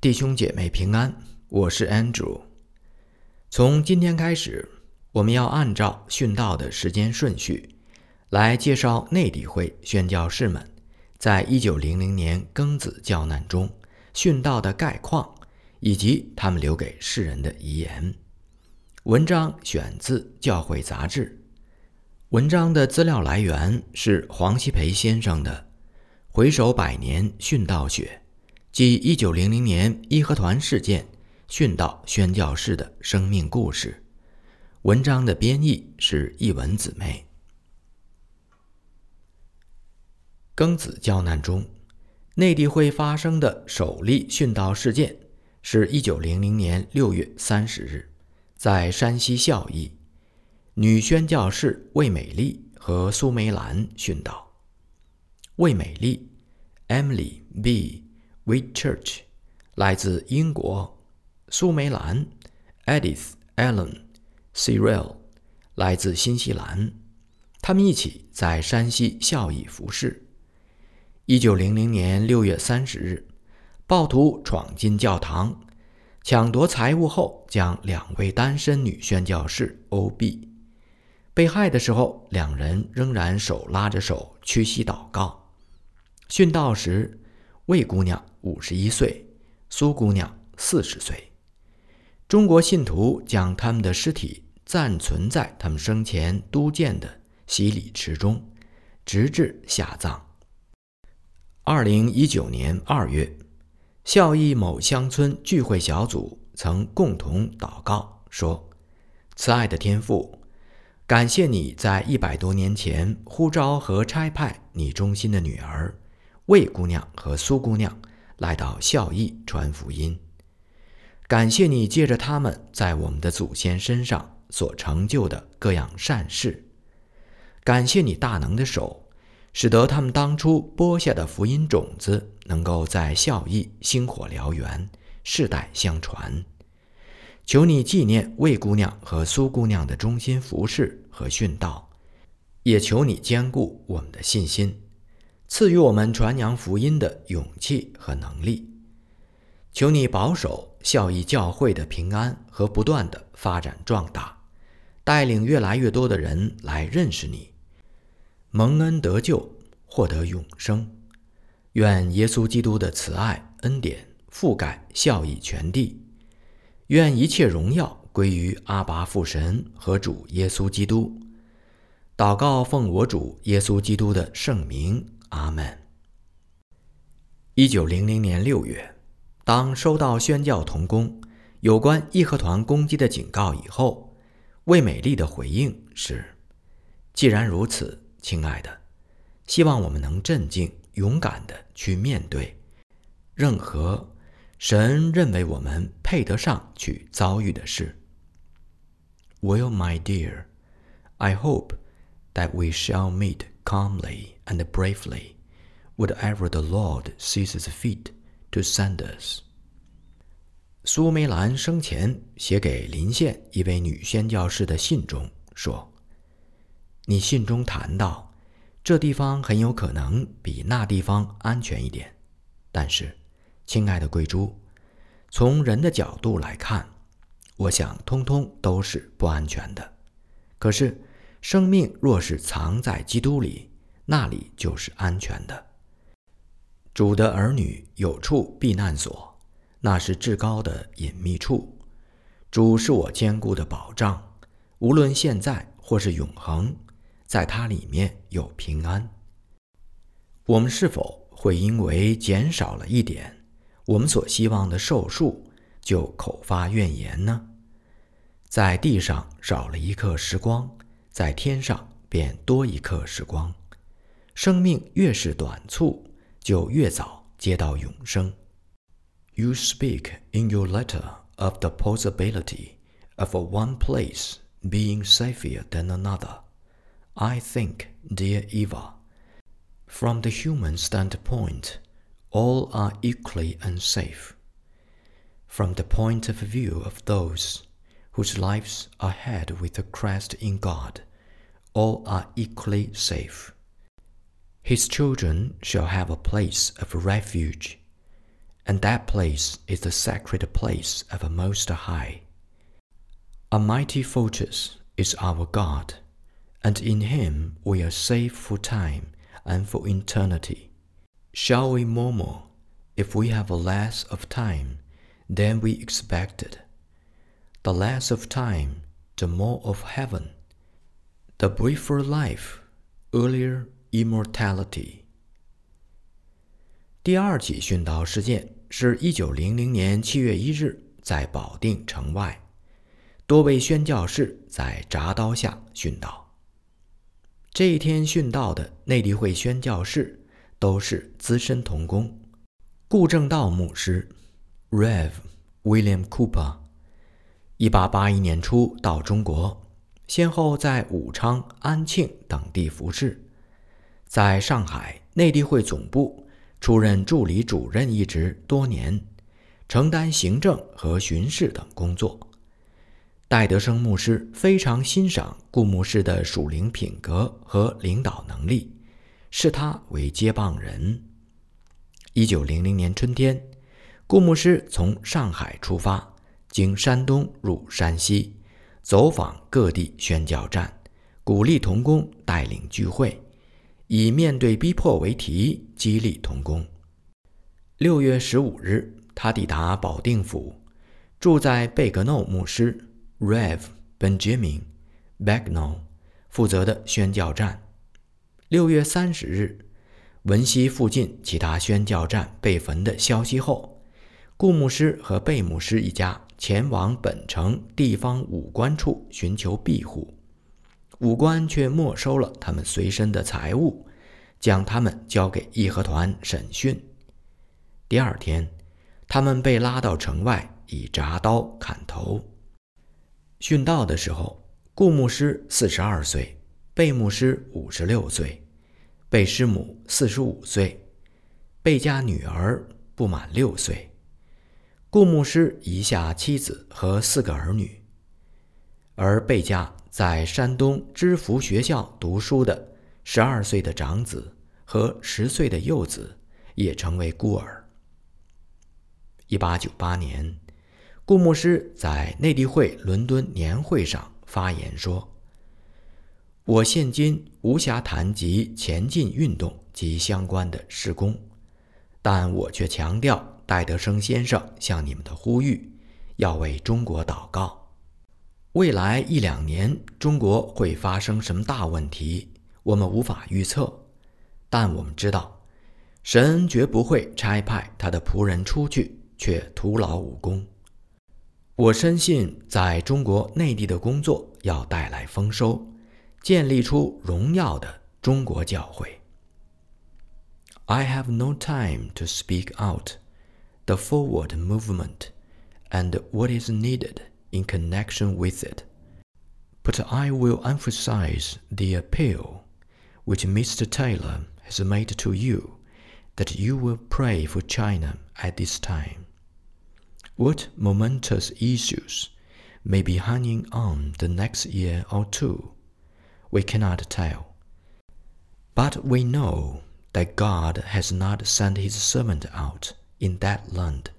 弟兄姐妹平安，我是 Andrew。从今天开始，我们要按照殉道的时间顺序，来介绍内地会宣教士们在一九零零年庚子教难中殉道的概况，以及他们留给世人的遗言。文章选自《教会杂志》，文章的资料来源是黄希培先生的《回首百年殉道学》。即一九零零年义和团事件殉道宣教士的生命故事。文章的编译是译文姊妹。庚子教难中，内地会发生的首例殉道事件，是一九零零年六月三十日，在山西孝义，女宣教士魏美丽和苏梅兰殉道。魏美丽，Emily B。Whitchurch，来自英国；苏梅兰，Edith Allen；Cyril，来自新西兰。他们一起在山西孝义服侍。一九零零年六月三十日，暴徒闯进教堂，抢夺财物后，将两位单身女宣教士殴毙。被害的时候，两人仍然手拉着手屈膝祷告。殉道时。魏姑娘五十一岁，苏姑娘四十岁。中国信徒将他们的尸体暂存在他们生前督建的洗礼池中，直至下葬。二零一九年二月，孝义某乡村聚会小组曾共同祷告说：“慈爱的天父，感谢你在一百多年前呼召和差派你忠心的女儿。”魏姑娘和苏姑娘来到孝义传福音，感谢你借着他们在我们的祖先身上所成就的各样善事，感谢你大能的手，使得他们当初播下的福音种子能够在孝义星火燎原，世代相传。求你纪念魏姑娘和苏姑娘的忠心服侍和殉道，也求你坚固我们的信心。赐予我们传扬福音的勇气和能力，求你保守孝义教会的平安和不断的发展壮大，带领越来越多的人来认识你，蒙恩得救，获得永生。愿耶稣基督的慈爱恩典覆盖孝义全地，愿一切荣耀归于阿爸父神和主耶稣基督。祷告奉我主耶稣基督的圣名。阿门。一九零零年六月，当收到宣教童工有关义和团攻击的警告以后，魏美丽的回应是：“既然如此，亲爱的，希望我们能镇静、勇敢的去面对任何神认为我们配得上去遭遇的事。” Well, my dear, I hope that we shall meet. Calmly and bravely whatever the Lord sees fit to send us。苏梅兰生前写给临县一位女宣教士的信中说：“你信中谈到，这地方很有可能比那地方安全一点，但是，亲爱的贵珠，从人的角度来看，我想通通都是不安全的。可是。”生命若是藏在基督里，那里就是安全的。主的儿女有处避难所，那是至高的隐秘处。主是我坚固的保障，无论现在或是永恒，在它里面有平安。我们是否会因为减少了一点我们所希望的寿数，就口发怨言呢？在地上少了一刻时光。在天上便多一刻时光，生命越是短促，就越早接到永生。You speak in your letter of the possibility of one place being safer than another. I think, dear Eva, from the human standpoint, all are equally unsafe. From the point of view of those whose lives are hid with the Christ in God, all are equally safe. His children shall have a place of refuge, and that place is the sacred place of the Most High. A mighty fortress is our God, and in Him we are safe for time and for eternity. Shall we murmur if we have a less of time than we expected? The less of time, the more of heaven. The briefer life, earlier immortality. 第二起殉道事件是一九零零年七月一日，在保定城外，多位宣教士在铡刀下殉道。这一天殉道的内地会宣教士都是资深童工。顾正道牧师 （Rev. William Cooper），一八八一年初到中国，先后在武昌、安庆等地服侍，在上海内地会总部。出任助理主任一职多年，承担行政和巡视等工作。戴德生牧师非常欣赏顾牧师的属灵品格和领导能力，视他为接棒人。一九零零年春天，顾牧师从上海出发，经山东入山西，走访各地宣教站，鼓励童工带领聚会。以面对逼迫为题，激励童工。六月十五日，他抵达保定府，住在贝格诺牧师 （Rev. Benjamin Bagnall） 负责的宣教站。六月三十日，闻悉附近其他宣教站被焚的消息后，顾牧师和贝牧师一家前往本城地方武官处寻求庇护。武官却没收了他们随身的财物，将他们交给义和团审讯。第二天，他们被拉到城外，以铡刀砍头。殉道的时候，顾牧师四十二岁，贝牧师五十六岁，贝师母四十五岁，贝家女儿不满六岁。顾牧师遗下妻子和四个儿女，而贝家。在山东知福学校读书的十二岁的长子和十岁的幼子也成为孤儿。一八九八年，顾牧师在内地会伦敦年会上发言说：“我现今无暇谈及前进运动及相关的施工，但我却强调戴德生先生向你们的呼吁，要为中国祷告。”未来一两年，中国会发生什么大问题，我们无法预测。但我们知道，神绝不会差派他的仆人出去却徒劳无功。我深信，在中国内地的工作要带来丰收，建立出荣耀的中国教会。I have no time to speak out the forward movement and what is needed. in connection with it. But I will emphasize the appeal which Mr. Taylor has made to you that you will pray for China at this time. What momentous issues may be hanging on the next year or two, we cannot tell. But we know that God has not sent his servant out in that land,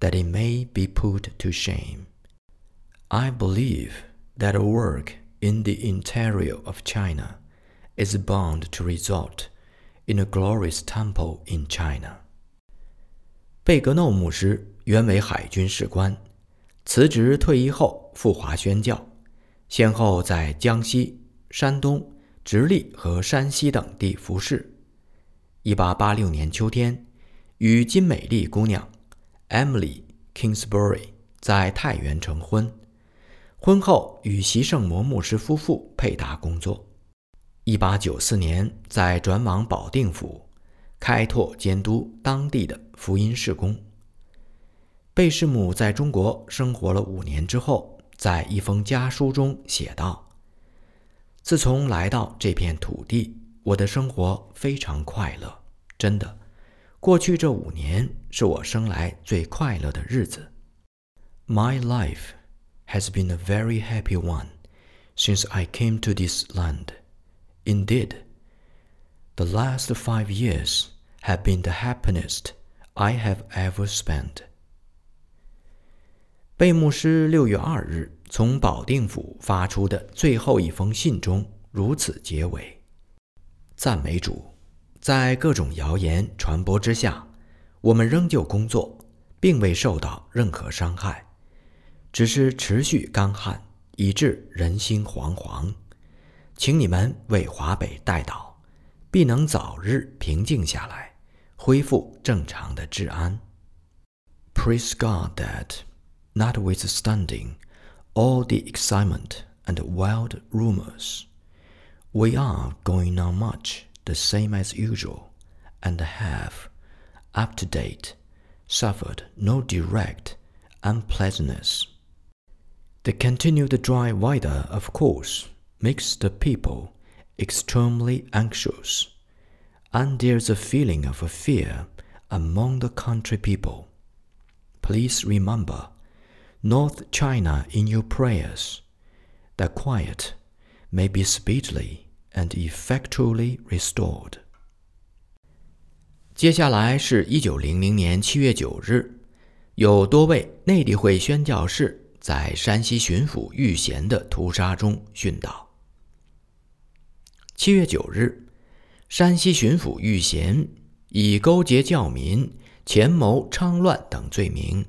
that it may be put to shame. I believe that work in the interior of China is bound to result in a glorious temple in China. 贝格诺牧师原为海军士官，辞职退役后赴华宣教，先后在江西、山东、直隶和山西等地服侍。1886年秋天， 与金美丽姑娘 Emily Kingsbury 在太原成婚。婚后与席圣摩牧师夫妇配搭工作。一八九四年，在转往保定府，开拓监督当地的福音事工。贝师母在中国生活了五年之后，在一封家书中写道：“自从来到这片土地，我的生活非常快乐，真的，过去这五年是我生来最快乐的日子。My life。” has been a very happy one since I came to this land. Indeed, the last five years have been the happiest I have ever spent。贝牧师六月二日从保定府发出的最后一封信中如此结尾：赞美主， 在各种谣言传播之下，我们仍旧工作，并未受到任何伤害，只是持续干旱，以致人心惶惶。请你们为华北代祷，必能早日平静下来，恢复正常的治安。Praise God that, notwithstanding all the excitement and wild rumors, we are going on much the same as usual, and have, up to date, suffered no direct unpleasantness. The continued dry weather, of course makes the people extremely anxious, and there's a feeling of fear among the country people. Please remember North China in your prayers, that quiet may be speedily and effectually restored. 接下来是一九零零年七月九日，有多位内地会宣教士在山西巡抚遇贤的屠杀中殉道。七月九日，山西巡抚遇贤以勾结教民、潜谋昌乱等罪名，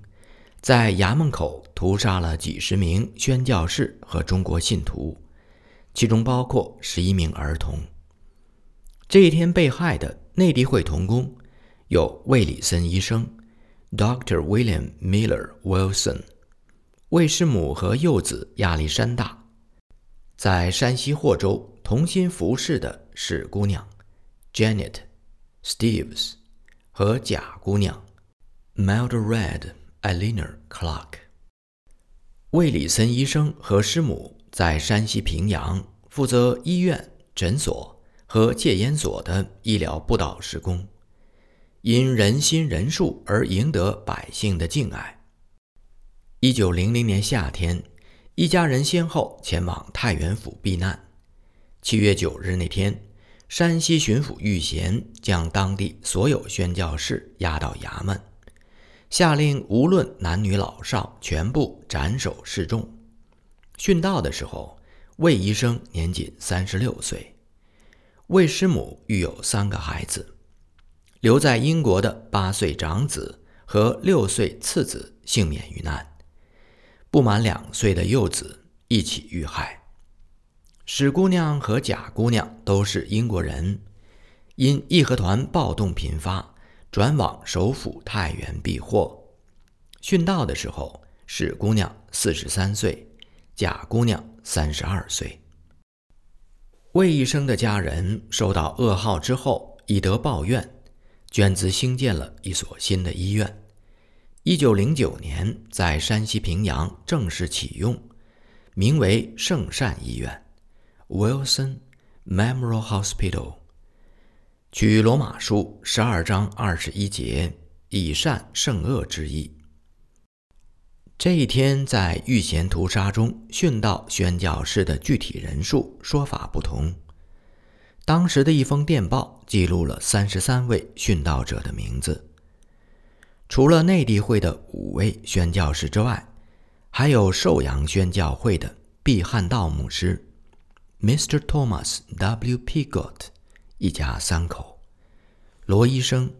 在衙门口屠杀了几十名宣教士和中国信徒，其中包括十一名儿童。这一天被害的内地会童工有魏里森医生 （Dr. William Miller Wilson）、魏师母和幼子亚历山大，在山西霍州。同心服侍的是姑娘 Janet Steves 和假姑娘 Mildred Eleanor Clark。魏里森医生和师母在山西平阳负责医院、诊所和戒烟所的医疗布道施工，因人心仁术而赢得百姓的敬爱。一九零零年夏天，一家人先后前往太原府避难。七月九日那天，山西巡抚遇贤将当地所有宣教士押到衙门，下令无论男女老少，全部斩首示众。殉道的时候，魏医生年仅三十六岁，魏师母育有三个孩子，留在英国的八岁长子和六岁次子幸免于难，不满两岁的幼子一起遇害。史姑娘和贾姑娘都是英国人，因义和团暴动频发，转往首府太原避祸。殉道的时候，史姑娘四十三岁，贾姑娘三十二岁。魏医生的家人收到噩耗之后，以德报怨，捐资兴建了一所新的医院。一九零九年，在山西平阳正式启用，名为圣善医院。Wilson Memorial Hospital，取罗马书十二章二十一节“以善胜恶”之意。这一天在遇贤屠杀中殉道宣教士的具体人数说法不同。当时的一封电报记录了三十三位殉道者的名字，除了内地会的五位宣教士之外，还有寿阳宣教会的毕汉道牧师。Mr. Thomas W. Pigot 一家三口，罗医生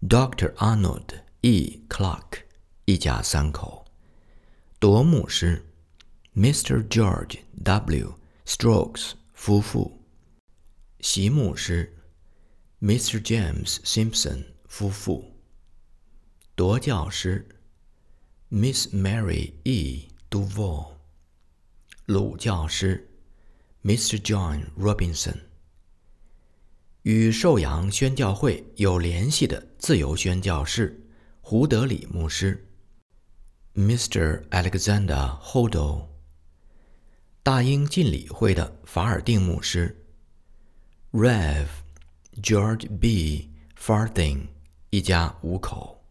，Dr. Arnold E. Clark 一家三口，夺牧师，Mr. George W. Strokes 夫妇，席牧师，Mr. James Simpson 夫妇，夺教师，Miss Mary E. Duval，鲁教师。Mr. John Robinson 与寿阳宣教会有联系的自由宣教士胡德里牧师，Mr. Alexander Hodo 大英浸礼会的法尔定牧师，Rev. George B. Farthing 一家五口，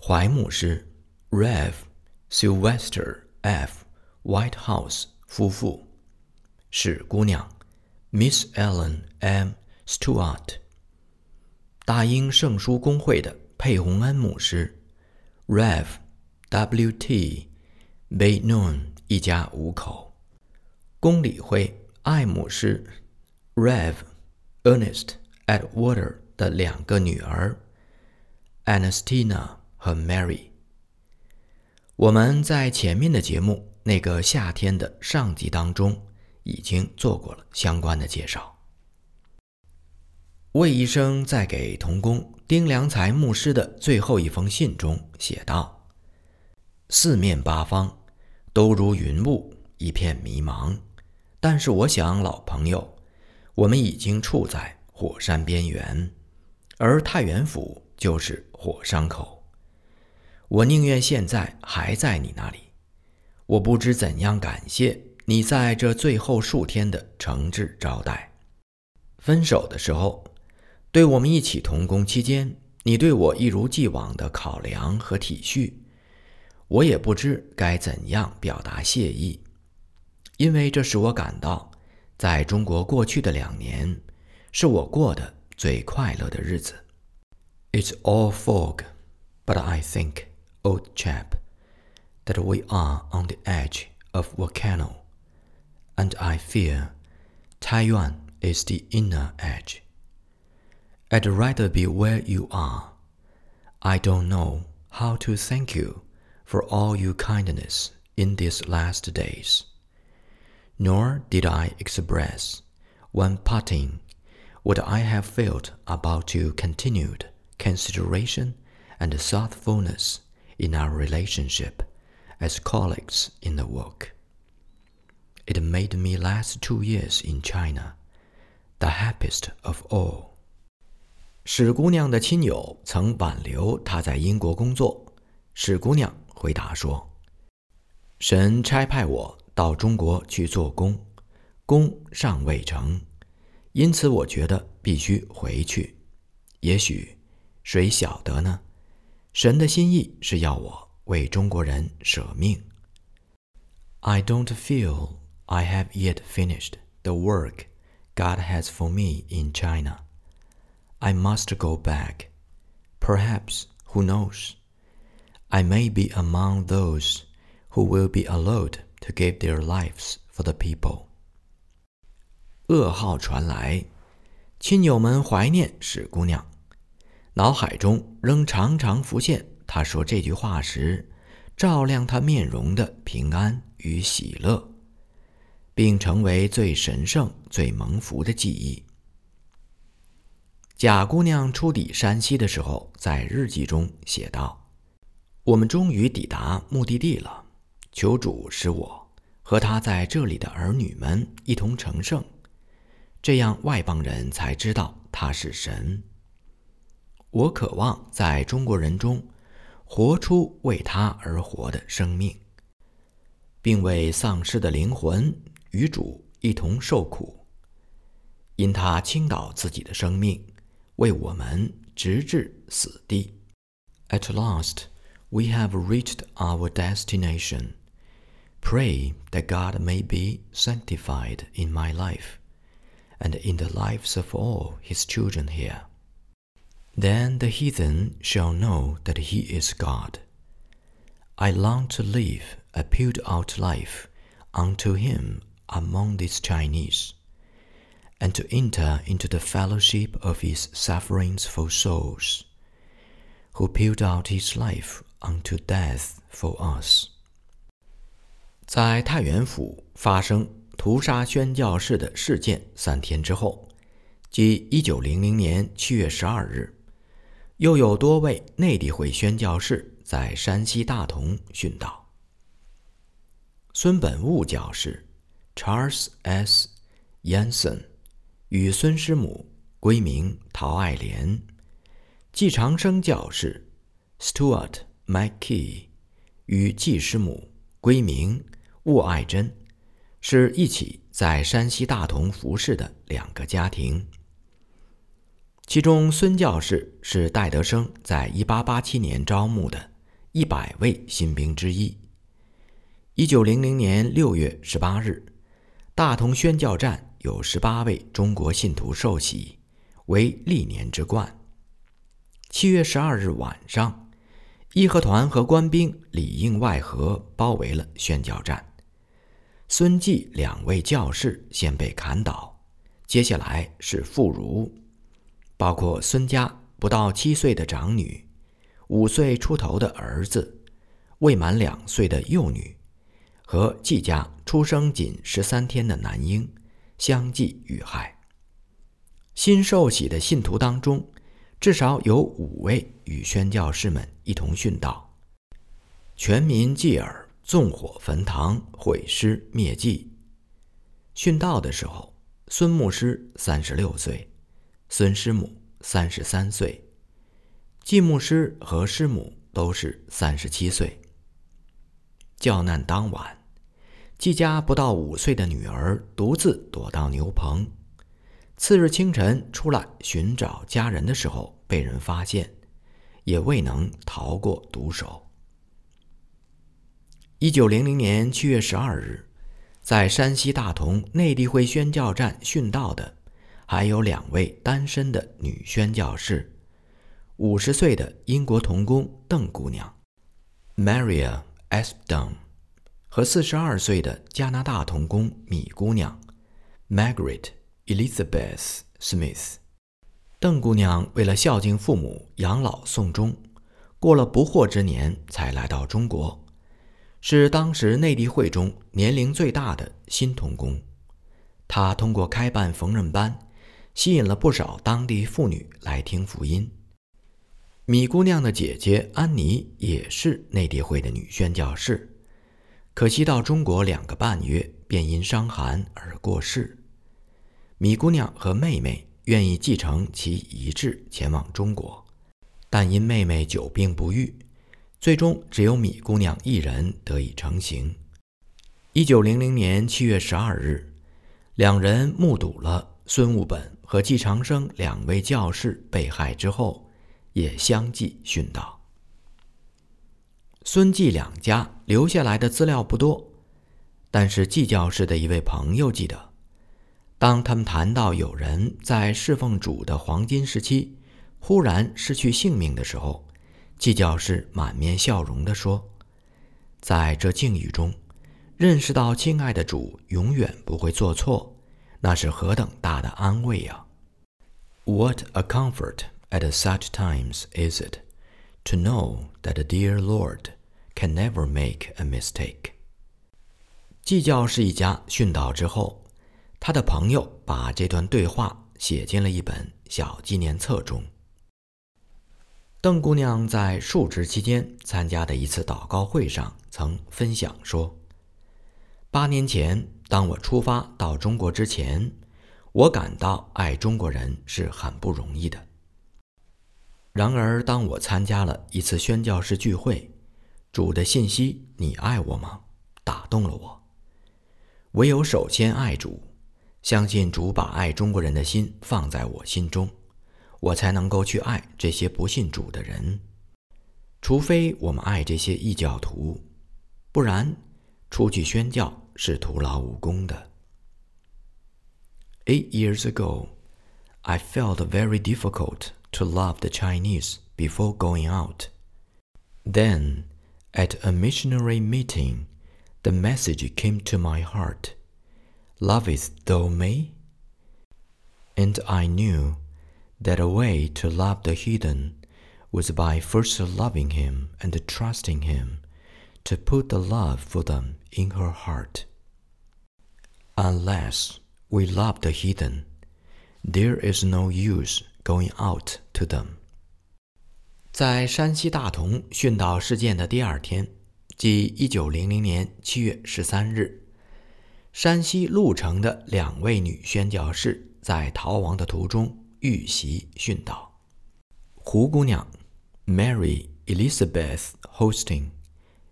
怀牧师，Rev. Sylvester F. Whitehouse 夫妇。史姑娘，Miss Ellen M. Stewart，大英圣书公会的佩洪恩牧师、Rev. W.T. Baynon 一家五口，公理会艾牧师、Rev. Ernest Atwater 的两个女儿 Anastina 和 Mary。我们在前面的节目《那个夏天》的上集当中已经做过了相关的介绍。魏医生在给童工丁良才牧师的最后一封信中写道：“四面八方都如云雾，一片迷茫。但是我想，老朋友，我们已经处在火山边缘，而太原府就是火山口。”我宁愿现在还在你那里。我不知怎样感谢你在这最后数天的诚挚招待。分手的时候，对我们一起同工期间，你对我一如既往的考量和体恤，我也不知该怎样表达谢意，因为这使我感到，在中国过去的两年，是我过的最快乐的日子。It's all fog, but I think. old chap, that we are on the edge of volcano, and I fear Taiwan is the inner edge. I'd rather be where you are. I don't know how to thank you for all your kindness in these last days. Nor did I express, when parting, what I have felt about your continued consideration and thoughtfulness in our relationship as colleagues in the work. It made me last two years in China the happiest of all. 史姑娘的亲友曾挽留她在英国工作。史姑娘 回答说：“神差派我到中国去做工，工尚未成，因此我觉得必须回去。也许，谁晓得呢？”神的心意是要我为中国人舍命。I don't feel I have yet finished the work God has for me in China. I must go back. Perhaps, who knows? I may be among those who will be allowed to give their lives for the people. 噩耗传来，亲友们怀念史姑娘。脑海中仍常常浮现她说这句话时，照亮她面容的平安与喜乐，并成为最神圣、最蒙福的记忆。贾姑娘出抵山西的时候，在日记中写道：“我们终于抵达目的地了，求主使我和他在这里的儿女们一同成圣，这样外邦人才知道他是神。”我渴望在中国人中活出为他而活的生命，并为丧失的灵魂与主一同受苦，因他倾倒自己的生命，为我们直至死地。At last, we have reached our destination. Pray that God may be sanctified in my life, and in the lives of all His children here. Then the heathen shall know that he is God. I long to live a put out life unto him among these Chinese, and to enter into the fellowship of his sufferings for souls, who poured out his life unto death for us. 在太原府发生屠杀宣教士的事件三天之后，即一九零零年七月十二日。又有多位内地会宣教士在山西大同殉道。孙本悟教士 Charles S. Yanson 与孙师母闺名陶爱莲，季长生教士 Stuart McKee 与季师母闺名沃爱珍，是一起在山西大同服侍的两个家庭。其中，孙教士是戴德生在1887年招募的一百位新兵之一。1900年6月18日，大同宣教站有18位中国信徒受洗，为历年之冠。七月十二日晚上，义和团和官兵里应外合，包围了宣教站。孙继两位教士先被砍倒，接下来是妇孺，包括孙家不到七岁的长女，五岁出头的儿子，未满两岁的幼女，和季家出生仅十三天的男婴，相继遇害。新受洗的信徒当中，至少有五位与宣教士们一同殉道，全民继而。纵火焚堂，毁尸灭迹。殉道的时候，孙牧师三十六岁，孙师母三十三岁，季牧师和师母都是三十七岁。教难当晚，季家不到五岁的女儿独自躲到牛棚，次日清晨出来寻找家人的时候被人发现，也未能逃过毒手。一九零零年七月十二日，在山西大同内地会宣教站殉道的，还有两位单身的女宣教士：五十岁的英国童工邓姑娘 （Maria Espdon） 和四十二岁的加拿大童工米姑娘 （Margaret Elizabeth Smith）。邓姑娘为了孝敬父母、养老送终，过了不惑之年才来到中国。是当时内地会中年龄最大的新童工，她通过开办缝纫班，吸引了不少当地妇女来听福音。米姑娘的姐姐安妮也是内地会的女宣教士，可惜到中国两个半月便因伤寒而过世。米姑娘和妹妹愿意继承其遗志前往中国，但因妹妹久病不愈。最终，只有米姑娘一人得以成行。一九零零年七月十二日，两人目睹了孙悟本和季长生两位教士被害之后，也相继殉道。孙季两家留下来的资料不多，但是季教士的一位朋友记得，当他们谈到有人在侍奉主的黄金时期忽然失去性命的时候。季教士满面笑容地说：“在这境遇中，认识到亲爱的主永远不会做错，那是何等大的安慰啊！What a comfort at such times is it to know that the dear Lord can never make a mistake。”季教士一家殉道之后，他的朋友把这段对话写进了一本小纪念册中。邓姑娘在述职期间参加的一次祷告会上曾分享说：“八年前，当我出发到中国之前，我感到爱中国人是很不容易的。然而，当我参加了一次宣教士聚会，主的信息‘你爱我吗’打动了我。唯有首先爱主，相信主把爱中国人的心放在我心中。”我才能够去爱这些不信主的人，除非我们爱这些异教徒，不然出去宣教是徒劳无功的。Eight years ago, I felt very difficult to love the Chinese before going out. Then, at a missionary meeting, the message came to my heart Lovest thou me? And I knew that a way to love the heathen was by first loving him and trusting him to put the love for them in her heart. Unless we love the heathen, there is no use going out to them. 在山西大同殉道事件的第二天，即一九零零年七月十三日， 山西潞城的两位女宣教士在逃亡的途中遇袭殉道。胡姑娘 Mary Elizabeth Hosting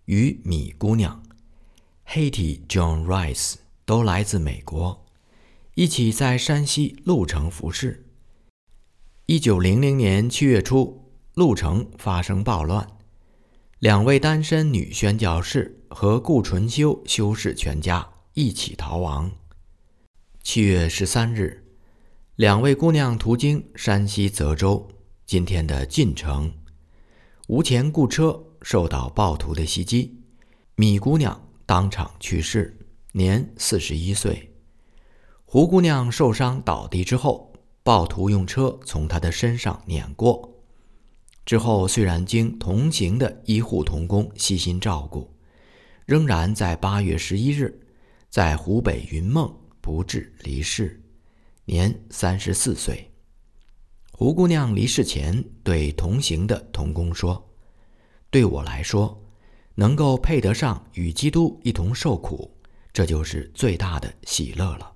与米姑娘 Hattie John Rice 都来自美国，一起在山西潞城服侍。一九零零年七月初，潞城发生暴乱，两位单身女宣教士和顾纯修修士全家一起逃亡。七月十三日。两位姑娘途经山西泽州，今天的晋城，无钱雇车，受到暴徒的袭击，米姑娘当场去世，年四十一岁。胡姑娘受伤倒地之后，暴徒用车从她的身上碾过。之后虽然经同行的医护同工悉心照顾，仍然在八月十一日，在湖北云梦不治离世，年三十四岁。胡姑娘离世前对同行的童工说：“对我来说，能够配得上与基督一同受苦，这就是最大的喜乐了。”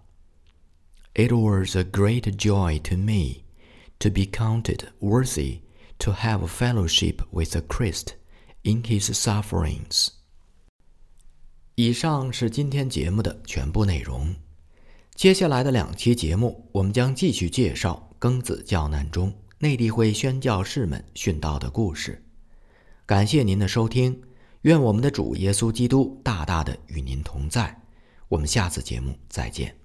It was a great joy to me to be counted worthy to have fellowship with the Christ in His sufferings. 以上是今天节目的全部内容。接下来的两期节目，我们将继续介绍庚子教难中内地会宣教士们殉道的故事。感谢您的收听，愿我们的主耶稣基督大大的与您同在。我们下次节目再见。